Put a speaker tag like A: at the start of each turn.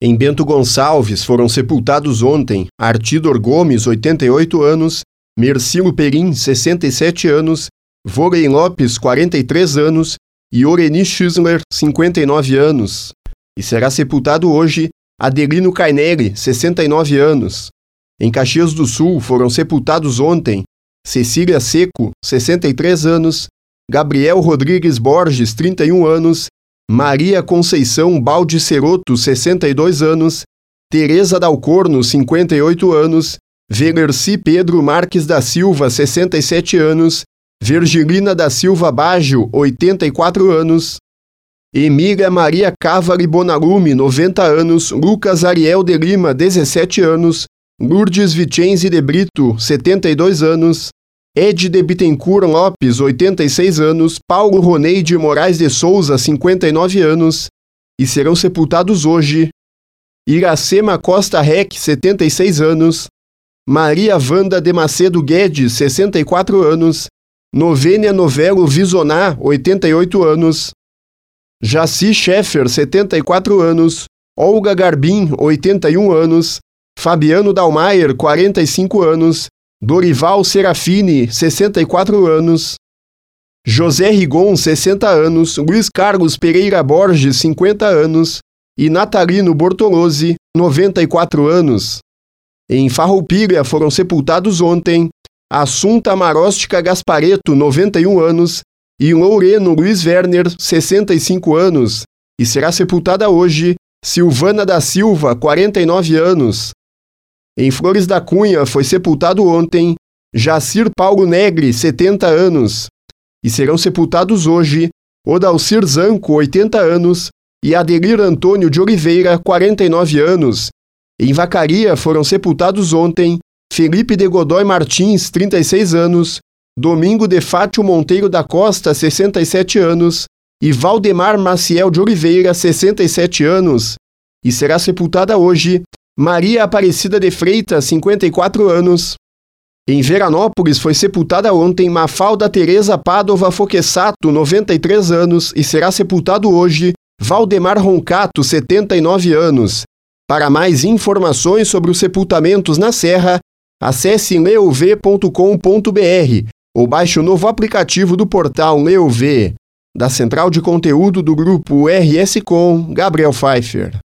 A: Em Bento Gonçalves foram sepultados ontem Artidor Gomes, 88 anos, Mercilo Perim, 67 anos, Voley Lopes, 43 anos e Oreni Schisler, 59 anos. E será sepultado hoje Adelino Cainelli, 69 anos. Em Caxias do Sul foram sepultados ontem Cecília Seco, 63 anos, Gabriel Rodrigues Borges, 31 anos Maria Conceição Balde Ceroto, 62 anos, Teresa Dalcorno, 58 anos, Velerci Pedro Marques da Silva, 67 anos, Virgilina da Silva Baggio, 84 anos, Emília Maria Cavari Bonalume, 90 anos, Lucas Ariel de Lima, 17 anos, Lourdes Vicenzi de Brito, 72 anos, Ed de Bittencourt Lopes, 86 anos, Paulo Ronei de Moraes de Souza, 59 anos, e serão sepultados hoje. Iracema Costa Rec, 76 anos, Maria Vanda de Macedo Guedes, 64 anos, Novênia Novelo Visoná, 88 anos, Jaci Scheffer, 74 anos, Olga Garbim, 81 anos, Fabiano Dalmaier, 45 anos, Dorival Serafini, 64 anos. José Rigon, 60 anos. Luiz Carlos Pereira Borges, 50 anos. E Natalino Bortolozzi, 94 anos. Em Farroupilha foram sepultados ontem Assunta Maróstica Gaspareto, 91 anos, e Loureno Luiz Werner, 65 anos, e será sepultada hoje Silvana da Silva, 49 anos. Em Flores da Cunha foi sepultado ontem Jacir Paulo Negre, 70 anos, e serão sepultados hoje Odalcir Zanco, 80 anos, e Adelir Antônio de Oliveira, 49 anos. Em Vacaria foram sepultados ontem Felipe de Godoy Martins, 36 anos, Domingo de Fátio Monteiro da Costa, 67 anos, e Valdemar Maciel de Oliveira, 67 anos, e será sepultada hoje Maria Aparecida de Freitas, 54 anos. Em Veranópolis foi sepultada ontem Mafalda Teresa Padova Foquessato, 93 anos, e será sepultado hoje Valdemar Roncato, 79 anos. Para mais informações sobre os sepultamentos na Serra, acesse leuv.com.br ou baixe o novo aplicativo do portal Leuv. Da central de conteúdo do grupo RS Com, Gabriel Pfeiffer.